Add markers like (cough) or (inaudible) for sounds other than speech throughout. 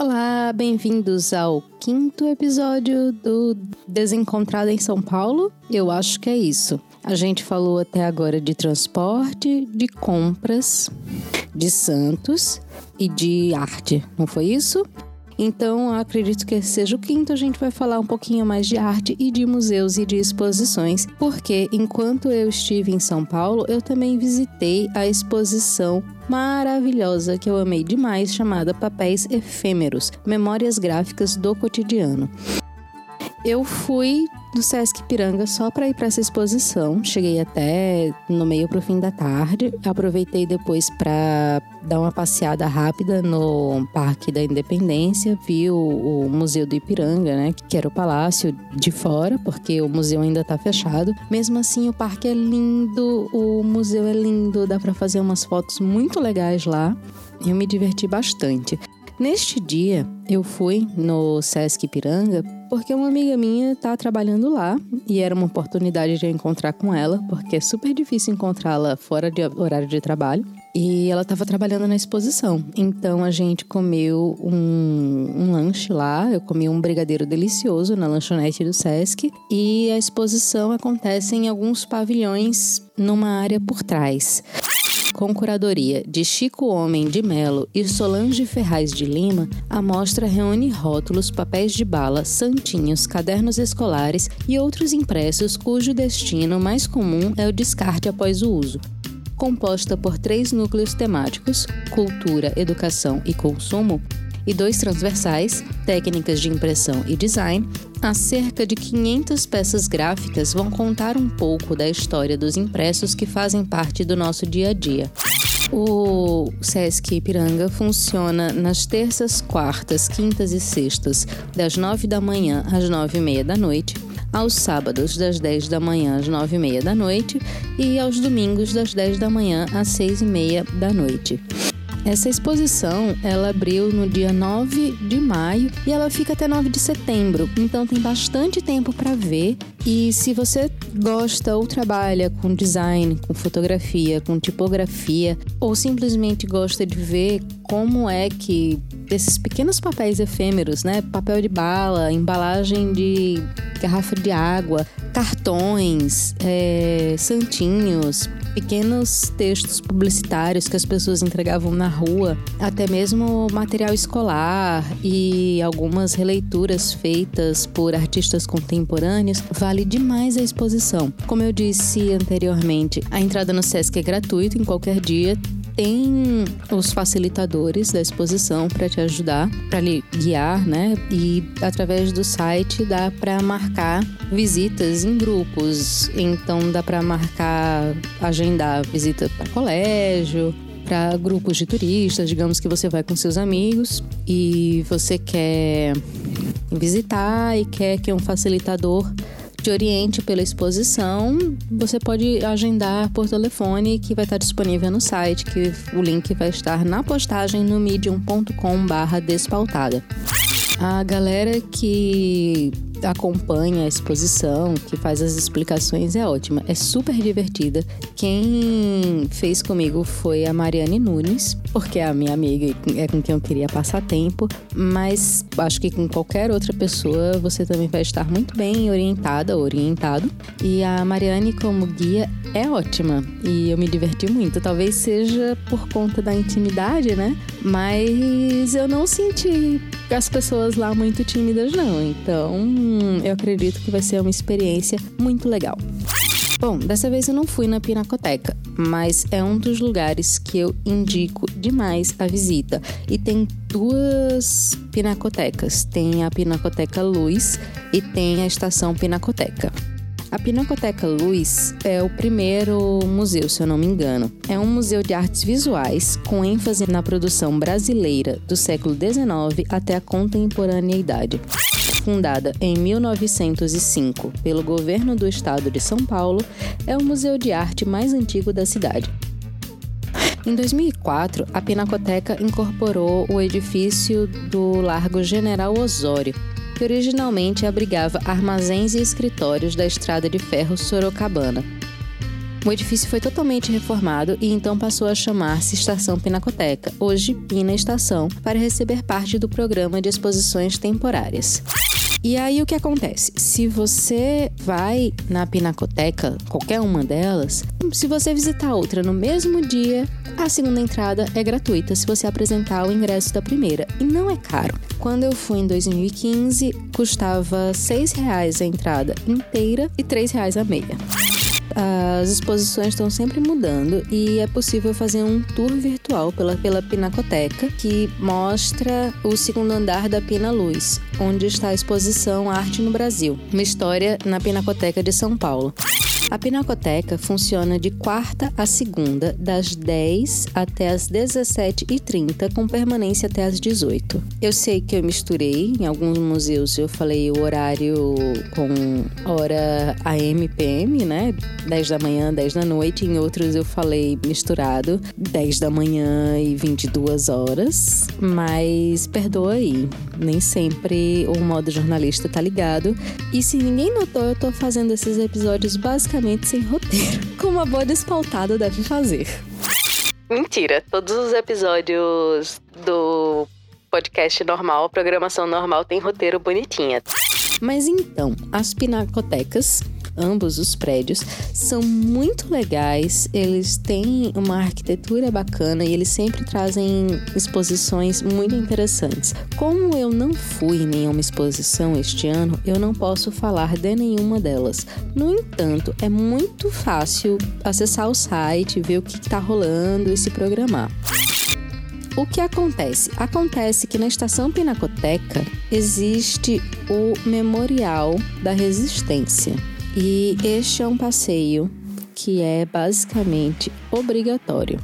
Olá, bem-vindos ao quinto episódio do Desencontrado em São Paulo. Eu acho que é isso. A gente falou até agora de transporte, de compras, de Santos e de arte, não foi isso? Então, acredito que seja o quinto, a gente vai falar um pouquinho mais de arte e de museus e de exposições, porque enquanto eu estive em São Paulo, eu também visitei a exposição maravilhosa que eu amei demais, chamada Papéis Efêmeros Memórias Gráficas do Cotidiano. Eu fui do Sesc Piranga só para ir para essa exposição. Cheguei até no meio pro fim da tarde. Aproveitei depois para dar uma passeada rápida no Parque da Independência, vi o, o, Museu do Ipiranga, né, que era o palácio de fora, porque o museu ainda tá fechado. Mesmo assim, o parque é lindo, o museu é lindo, dá para fazer umas fotos muito legais lá. Eu me diverti bastante. Neste dia, eu fui no Sesc Ipiranga porque uma amiga minha está trabalhando lá e era uma oportunidade de eu encontrar com ela, porque é super difícil encontrá-la fora de horário de trabalho. E ela estava trabalhando na exposição. Então a gente comeu um, um, lanche lá. Eu comi um brigadeiro delicioso na lanchonete do Sesc. E a exposição acontece em alguns pavilhões numa área por trás com curadoria de Chico Homem de Melo e Solange Ferraz de Lima, a mostra reúne rótulos, papéis de bala, santinhos, cadernos escolares e outros impressos cujo destino mais comum é o descarte após o uso. Composta por três núcleos temáticos: cultura, educação e consumo, e dois transversais, técnicas de impressão e design, as cerca de 500 peças gráficas vão contar um pouco da história dos impressos que fazem parte do nosso dia a dia. O Sesc Ipiranga funciona nas terças, quartas, quintas e sextas, das 9 da manhã às 9 e meia da noite, aos sábados, das 10 da manhã às 9 e meia da noite e aos domingos, das 10 da manhã às 6 e meia da noite. Essa exposição, ela abriu no dia 9 de maio e ela fica até 9 de setembro. Então tem bastante tempo para ver. E se você gosta ou trabalha com design, com fotografia, com tipografia, ou simplesmente gosta de ver como é que esses pequenos papéis efêmeros, né? Papel de bala, embalagem de garrafa de água, cartões, é, santinhos, pequenos textos publicitários que as pessoas entregavam na rua, até mesmo material escolar e algumas releituras feitas por artistas contemporâneos, vale demais a exposição. Como eu disse anteriormente, a entrada no SESC é gratuita em qualquer dia, tem os facilitadores da exposição para te ajudar, para lhe guiar, né? E através do site dá para marcar visitas em grupos. Então dá para marcar, agendar visita para colégio, para grupos de turistas, digamos que você vai com seus amigos e você quer visitar e quer que um facilitador te oriente pela exposição, você pode agendar por telefone que vai estar disponível no site, que o link vai estar na postagem no medium.com/despautada. A galera que acompanha a exposição, que faz as explicações, é ótima. É super divertida. Quem fez comigo foi a Mariane Nunes, porque é a minha amiga e é com quem eu queria passar tempo. Mas acho que com qualquer outra pessoa você também vai estar muito bem orientada, orientado. E a Mariane, como guia, é ótima. E eu me diverti muito. Talvez seja por conta da intimidade, né? Mas eu não senti as pessoas lá muito tímidas, não. Então eu acredito que vai ser uma experiência muito legal. Bom, dessa vez eu não fui na Pinacoteca, mas é um dos lugares que eu indico demais a visita. E tem duas pinacotecas: tem a Pinacoteca Luz e tem a Estação Pinacoteca. A Pinacoteca Luz é o primeiro museu, se eu não me engano. É um museu de artes visuais com ênfase na produção brasileira do século XIX até a contemporaneidade. Fundada em 1905 pelo governo do estado de São Paulo, é o museu de arte mais antigo da cidade. Em 2004, a Pinacoteca incorporou o edifício do Largo General Osório, que originalmente abrigava armazéns e escritórios da estrada de ferro Sorocabana. O edifício foi totalmente reformado e então passou a chamar-se Estação Pinacoteca, hoje Pina Estação, para receber parte do programa de exposições temporárias. E aí o que acontece? Se você vai na Pinacoteca, qualquer uma delas, se você visitar outra no mesmo dia, a segunda entrada é gratuita se você apresentar o ingresso da primeira. E não é caro. Quando eu fui em 2015, custava R$ 6,00 a entrada inteira e R$ 3,00 a meia as exposições estão sempre mudando e é possível fazer um tour virtual pela, pela Pinacoteca que mostra o segundo andar da Pina Luz, onde está a exposição Arte no Brasil, uma história na Pinacoteca de São Paulo. A Pinacoteca funciona de quarta a segunda, das 10 até as 17h30, com permanência até as 18 Eu sei que eu misturei, em alguns museus eu falei o horário com hora AM PM, né? 10 da manhã, 10 da noite, em outros eu falei misturado, 10 da manhã e 22 horas, mas perdoa aí, nem sempre o modo jornalista tá ligado. E se ninguém notou, eu tô fazendo esses episódios basicamente basicamente sem roteiro, (laughs) como a boa despautada deve fazer. Mentira, todos os episódios do podcast normal, programação normal, tem roteiro bonitinha. Mas então, as pinacotecas ambos os prédios, são muito legais, eles têm uma arquitetura bacana e eles sempre trazem exposições muito interessantes. Como eu não fui em nenhuma exposição este ano, eu não posso falar de nenhuma delas. No entanto, é muito fácil acessar o site, ver o que está rolando e se programar. O que acontece? Acontece que na estação Pinacoteca existe o Memorial da Resistência. E este é um passeio que é basicamente obrigatório.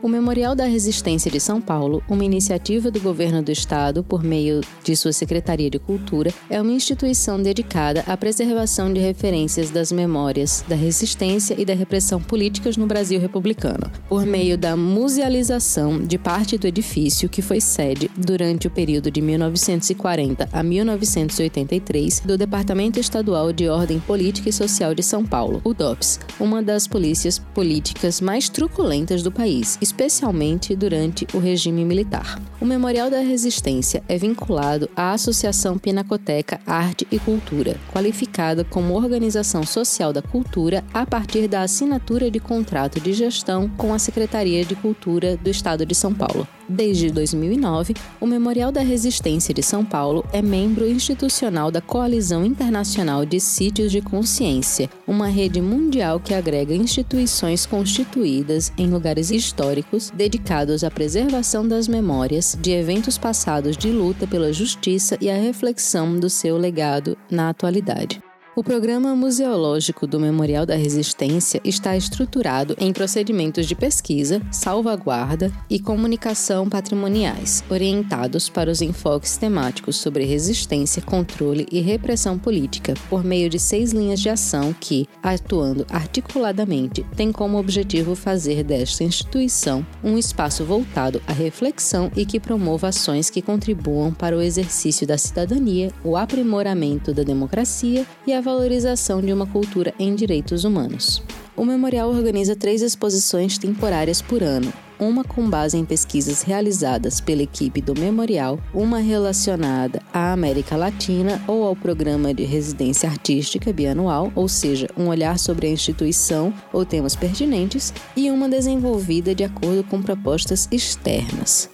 O Memorial da Resistência de São Paulo, uma iniciativa do governo do estado por meio de sua Secretaria de Cultura, é uma instituição dedicada à preservação de referências das memórias da resistência e da repressão políticas no Brasil republicano, por meio da musealização de parte do edifício que foi sede durante o período de 1940 a 1983 do Departamento Estadual de Ordem Política e Social de São Paulo, o DOPS, uma das polícias políticas mais truculentas do país especialmente durante o regime militar. O Memorial da Resistência é vinculado à Associação Pinacoteca Arte e Cultura, qualificada como organização social da cultura a partir da assinatura de contrato de gestão com a Secretaria de Cultura do Estado de São Paulo. Desde 2009, o Memorial da Resistência de São Paulo é membro institucional da Coalizão Internacional de Sítios de Consciência, uma rede mundial que agrega instituições constituídas em lugares históricos dedicados à preservação das memórias de eventos passados de luta pela justiça e à reflexão do seu legado na atualidade. O programa museológico do Memorial da Resistência está estruturado em procedimentos de pesquisa, salvaguarda e comunicação patrimoniais, orientados para os enfoques temáticos sobre resistência, controle e repressão política, por meio de seis linhas de ação que, atuando articuladamente, têm como objetivo fazer desta instituição um espaço voltado à reflexão e que promova ações que contribuam para o exercício da cidadania, o aprimoramento da democracia e a valorização de uma cultura em direitos humanos. O memorial organiza três exposições temporárias por ano, uma com base em pesquisas realizadas pela equipe do memorial, uma relacionada à América Latina ou ao programa de residência artística bianual, ou seja, um olhar sobre a instituição ou temas pertinentes, e uma desenvolvida de acordo com propostas externas.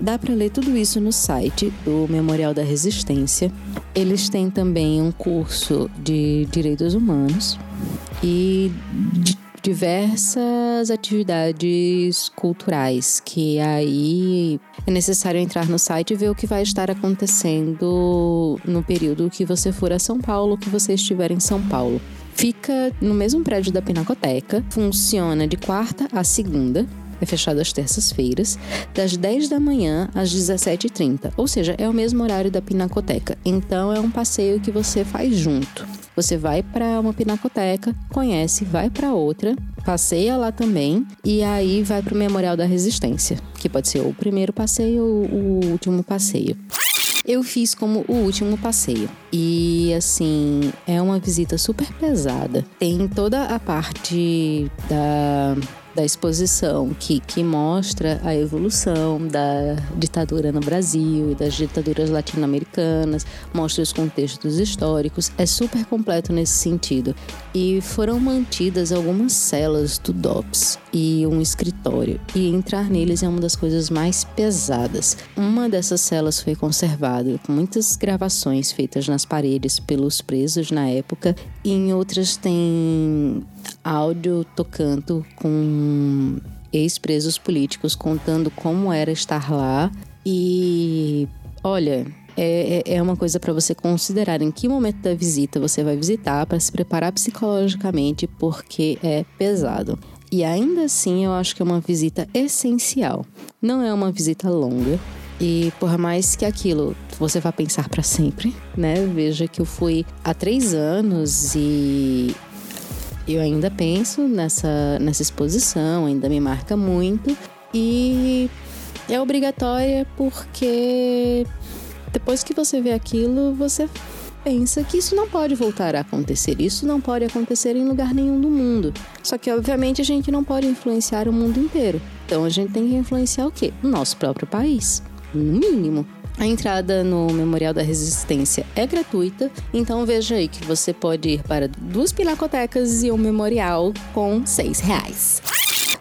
Dá para ler tudo isso no site do Memorial da Resistência. Eles têm também um curso de direitos humanos e diversas atividades culturais que aí é necessário entrar no site e ver o que vai estar acontecendo no período que você for a São Paulo, que você estiver em São Paulo. Fica no mesmo prédio da Pinacoteca, funciona de quarta a segunda, é fechado às terças-feiras, das 10 da manhã às 17h30, ou seja, é o mesmo horário da Pinacoteca. Então é um passeio que você faz junto. Você vai para uma pinacoteca, conhece, vai para outra, passeia lá também e aí vai para o Memorial da Resistência, que pode ser o primeiro passeio ou o último passeio. Eu fiz como o último passeio. E assim, é uma visita super pesada. Tem toda a parte da da exposição que, que mostra a evolução da ditadura no Brasil e das ditaduras latino-americanas, mostra os contextos históricos, é super completo nesse sentido. E foram mantidas algumas celas do DOPS e um escritório, e entrar neles é uma das coisas mais pesadas. Uma dessas celas foi conservada com muitas gravações feitas nas paredes pelos presos na época, e em outras tem áudio tocando com ex-presos políticos contando como era estar lá. E olha, é, é, é uma coisa para você considerar em que momento da visita você vai visitar para se preparar psicologicamente, porque é pesado. E ainda assim, eu acho que é uma visita essencial. Não é uma visita longa. E por mais que aquilo você vá pensar para sempre, né? Veja que eu fui há três anos e eu ainda penso nessa, nessa exposição, ainda me marca muito. E é obrigatória porque depois que você vê aquilo, você pensa que isso não pode voltar a acontecer. Isso não pode acontecer em lugar nenhum do mundo. Só que, obviamente, a gente não pode influenciar o mundo inteiro. Então, a gente tem que influenciar o quê? O nosso próprio país. No mínimo. A entrada no Memorial da Resistência é gratuita, então veja aí que você pode ir para duas pinacotecas e um memorial com seis reais.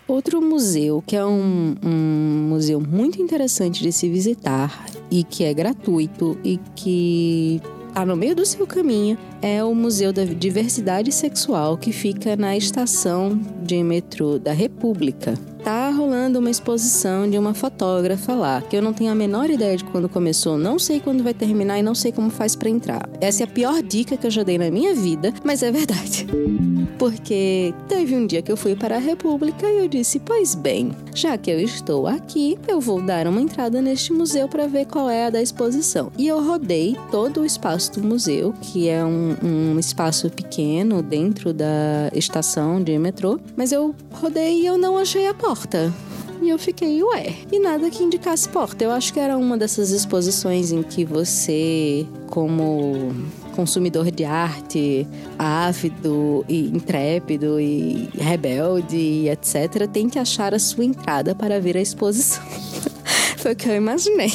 Outro museu, que é um, um, museu muito interessante de se visitar e que é gratuito e que está no meio do seu caminho, é o Museu da Diversidade Sexual, que fica na estação de metrô da República, tá rolando uma exposição de uma fotógrafa lá, que eu não tenho a menor ideia de quando começou, não sei quando vai terminar e não sei como faz para entrar. Essa é a pior dica que eu já dei na minha vida, mas é verdade. (laughs) Porque teve um dia que eu fui para a República e eu disse: "Pois bem, já que eu estou aqui, eu vou dar uma entrada neste museu para ver qual é a da exposição". E eu rodei todo o espaço do museu, que é um, um espaço pequeno dentro da estação de metrô, mas eu rodei e eu não achei a porta porta. E eu fiquei, ué, e nada que indicasse porta. Eu acho que era uma dessas exposições em que você, como consumidor de arte, ávido e intrépido e rebelde e etc., tem que achar a sua entrada para ver a exposição. (laughs) Foi o que eu imaginei.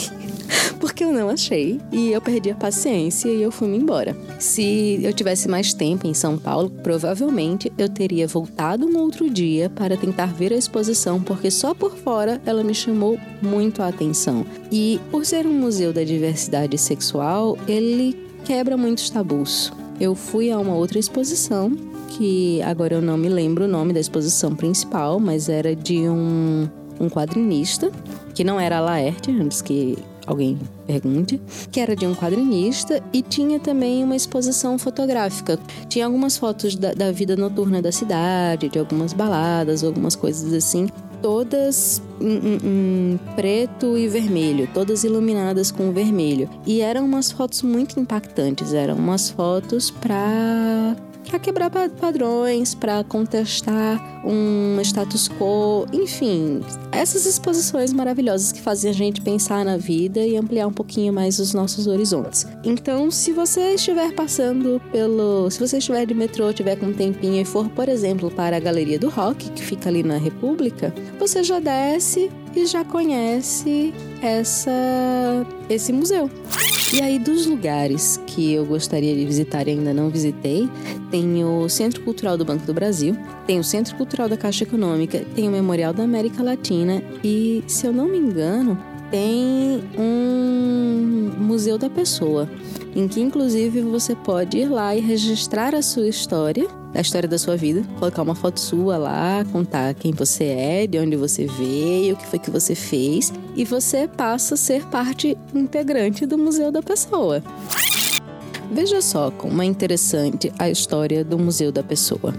(laughs) porque eu não achei e eu perdi a paciência e eu fui-me embora. Se eu tivesse mais tempo em São Paulo, provavelmente eu teria voltado um outro dia para tentar ver a exposição, porque só por fora ela me chamou muito a atenção. E por ser um museu da diversidade sexual, ele quebra muitos tabus. Eu fui a uma outra exposição que agora eu não me lembro o nome da exposição principal, mas era de um, um quadrinista que não era Laerte, antes que alguém pergunte, que era de um quadrinista e tinha também uma exposição fotográfica. Tinha algumas fotos da, da vida noturna da cidade, de algumas baladas, algumas coisas assim todas em, em, em, preto e vermelho, todas iluminadas com vermelho. E eram umas fotos muito impactantes, eram umas fotos para para quebrar padrões, para contestar um status quo, enfim, essas exposições maravilhosas que fazem a gente pensar na vida e ampliar um pouquinho mais os nossos horizontes. Então, se você estiver passando pelo, se você estiver de metrô, tiver com um tempinho e for, por exemplo, para a Galeria do Rock, que fica ali na República, você já desce e já conhece essa esse museu. E aí, dos lugares que eu gostaria de visitar e ainda não visitei, tem o Centro Cultural do Banco do Brasil, tem o Centro Cultural da Caixa Econômica, tem o Memorial da América Latina e, se eu não me engano, tem um Museu da Pessoa, em que inclusive você pode ir lá e registrar a sua história a história da sua vida, colocar uma foto sua lá, contar quem você é, de onde você veio, o que foi que você fez, e você passa a ser parte integrante do Museu da Pessoa. Veja só como é interessante a história do Museu da Pessoa.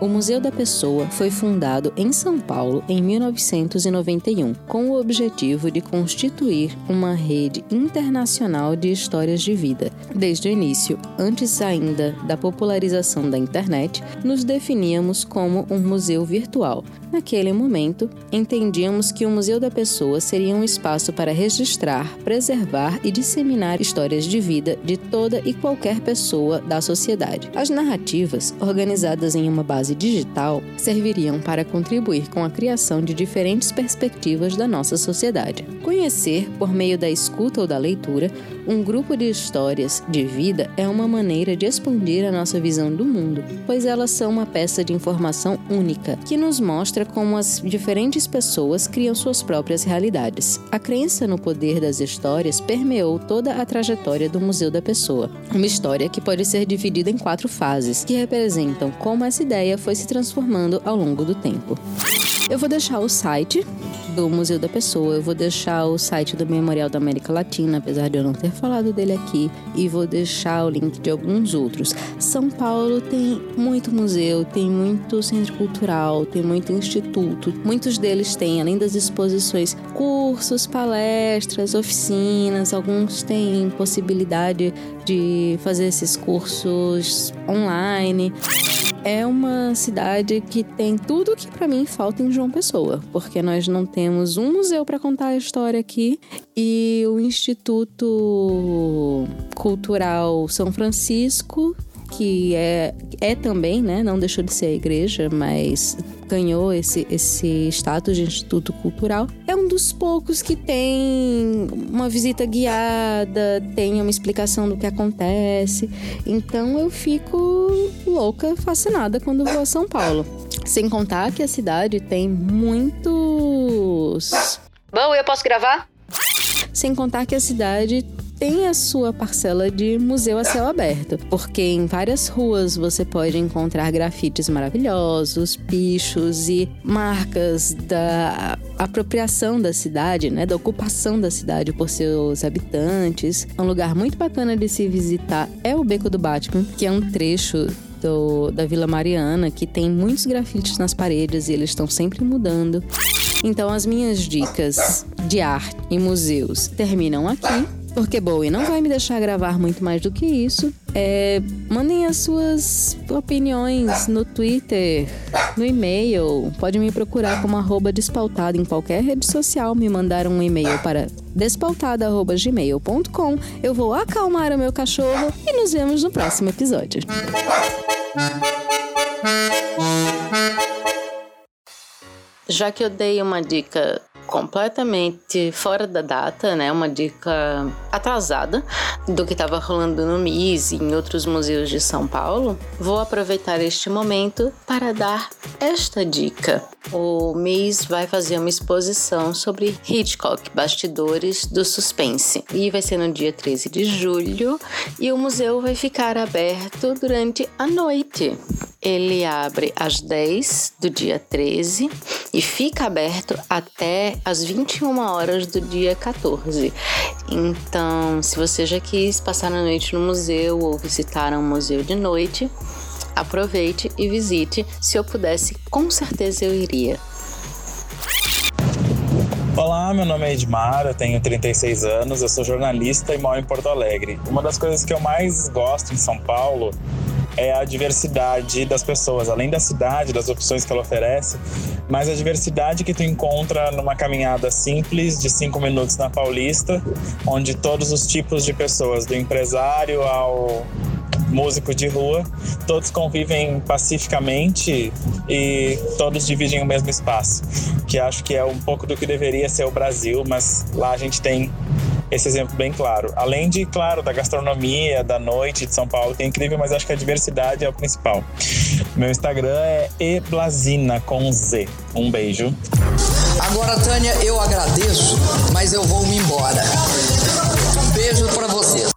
O Museu da Pessoa foi fundado em São Paulo em 1991, com o objetivo de constituir uma rede internacional de histórias de vida. Desde o início, antes ainda da popularização da internet, nos definíamos como um museu virtual. Naquele momento, entendíamos que o Museu da Pessoa seria um espaço para registrar, preservar e disseminar histórias de vida de toda e qualquer pessoa da sociedade. As narrativas, organizadas em uma base digital, serviriam para contribuir com a criação de diferentes perspectivas da nossa sociedade. Conhecer, por meio da escuta ou da leitura, um grupo de histórias de vida é uma maneira de expandir a nossa visão do mundo, pois elas são uma peça de informação única que nos mostra como as diferentes pessoas criam suas próprias realidades. A crença no poder das histórias permeou toda a trajetória do Museu da Pessoa. Uma história que pode ser dividida em quatro fases, que representam como essa ideia foi se transformando ao longo do tempo. Eu vou deixar o site do Museu da Pessoa, eu vou deixar o site do Memorial da América Latina, apesar de eu não ter falado dele aqui, e vou deixar o link de alguns outros. São Paulo tem muito museu, tem muito centro cultural, tem muito instituto. Muitos deles têm, além das exposições, cursos, palestras, oficinas, alguns têm possibilidade de fazer esses cursos online é uma cidade que tem tudo que para mim falta em João Pessoa, porque nós não temos um museu para contar a história aqui e o Instituto Cultural São Francisco que é, é também, né, não deixou de ser a igreja, mas ganhou esse, esse status de instituto cultural. É um dos poucos que tem uma visita guiada, tem uma explicação do que acontece. Então eu fico louca, fascinada quando vou a São Paulo. Sem contar que a cidade tem muitos. Bom, eu posso gravar? Sem contar que a cidade tem a sua parcela de museu a céu aberto, porque em várias ruas você pode encontrar grafites maravilhosos, bichos e marcas da apropriação da cidade, né, da ocupação da cidade por seus habitantes. Um lugar muito bacana de se visitar é o Beco do Batman, que é um trecho do, da Vila Mariana, que tem muitos grafites nas paredes e eles estão sempre mudando. Então, as minhas dicas de arte e museus terminam aqui. Porque Bowie não vai me deixar gravar muito mais do que isso. É, mandem as suas opiniões no Twitter, no e-mail. Pode me procurar como arroba em qualquer rede social. Me mandar um e-mail para despautada.gmail.com. Eu vou acalmar o meu cachorro e nos vemos no próximo episódio. Já que eu dei uma dica completamente fora da data, né? Uma dica atrasada do que estava rolando no MIS e em outros museus de São Paulo. Vou aproveitar este momento para dar esta dica. O MIS vai fazer uma exposição sobre Hitchcock, bastidores do suspense, e vai ser no dia 13 de julho, e o museu vai ficar aberto durante a noite. Ele abre às 10 do dia 13 e fica aberto até às 21 horas do dia 14. Então, se você já quis passar a noite no museu ou visitar um museu de noite, aproveite e visite. Se eu pudesse, com certeza eu iria. Olá, meu nome é Edmar, eu tenho 36 anos, eu sou jornalista e moro em Porto Alegre. Uma das coisas que eu mais gosto em São Paulo é a diversidade das pessoas, além da cidade, das opções que ela oferece, mas a diversidade que tu encontra numa caminhada simples de cinco minutos na Paulista, onde todos os tipos de pessoas, do empresário ao músico de rua, todos convivem pacificamente e todos dividem o mesmo espaço, que acho que é um pouco do que deveria ser o Brasil, mas lá a gente tem esse exemplo bem claro. Além de, claro, da gastronomia, da noite de São Paulo, que é incrível, mas acho que a diversidade é o principal. Meu Instagram é eblazina com Z. Um beijo. Agora, Tânia, eu agradeço, mas eu vou me embora. Beijo para vocês.